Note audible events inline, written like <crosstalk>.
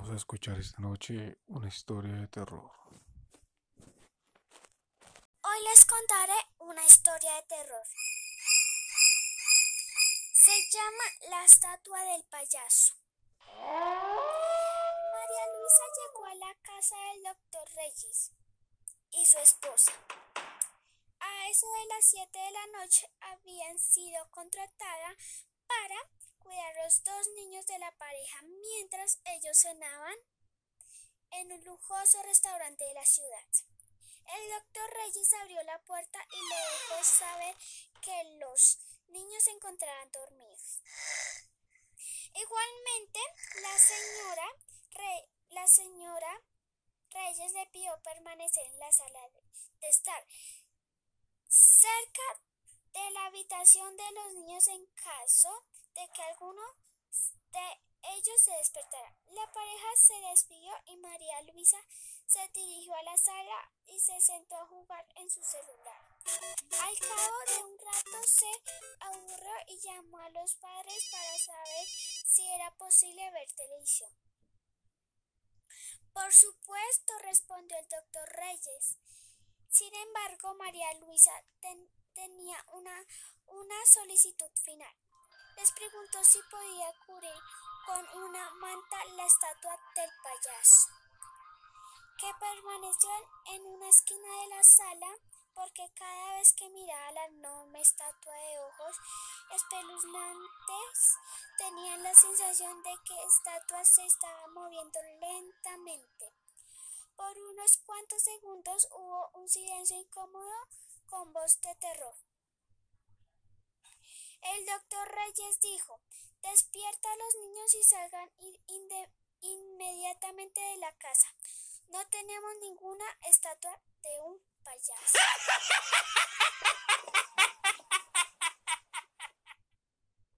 Vamos a escuchar esta noche una historia de terror. Hoy les contaré una historia de terror. Se llama La estatua del payaso. María Luisa llegó a la casa del doctor Reyes y su esposa. A eso de las 7 de la noche habían sido contratadas para cuidar los dos niños de la pareja mientras ellos cenaban en un lujoso restaurante de la ciudad. El doctor Reyes abrió la puerta y le dejó saber que los niños se encontraban dormidos. Igualmente, la señora, la señora Reyes le pidió permanecer en la sala de estar cerca de la habitación de los niños en caso de que alguno de ellos se despertara. La pareja se despidió y María Luisa se dirigió a la sala y se sentó a jugar en su celular. Al cabo de un rato se aburrió y llamó a los padres para saber si era posible ver televisión. Por supuesto, respondió el doctor Reyes. Sin embargo, María Luisa tenía una, una solicitud final. Les preguntó si podía cubrir con una manta la estatua del payaso, que permaneció en una esquina de la sala porque cada vez que miraba la enorme estatua de ojos espeluznantes tenían la sensación de que la estatua se estaba moviendo lentamente. Por unos cuantos segundos hubo un silencio incómodo con voz de terror. El doctor Reyes dijo, despierta a los niños y salgan inmediatamente de la casa. No tenemos ninguna estatua de un payaso. <laughs>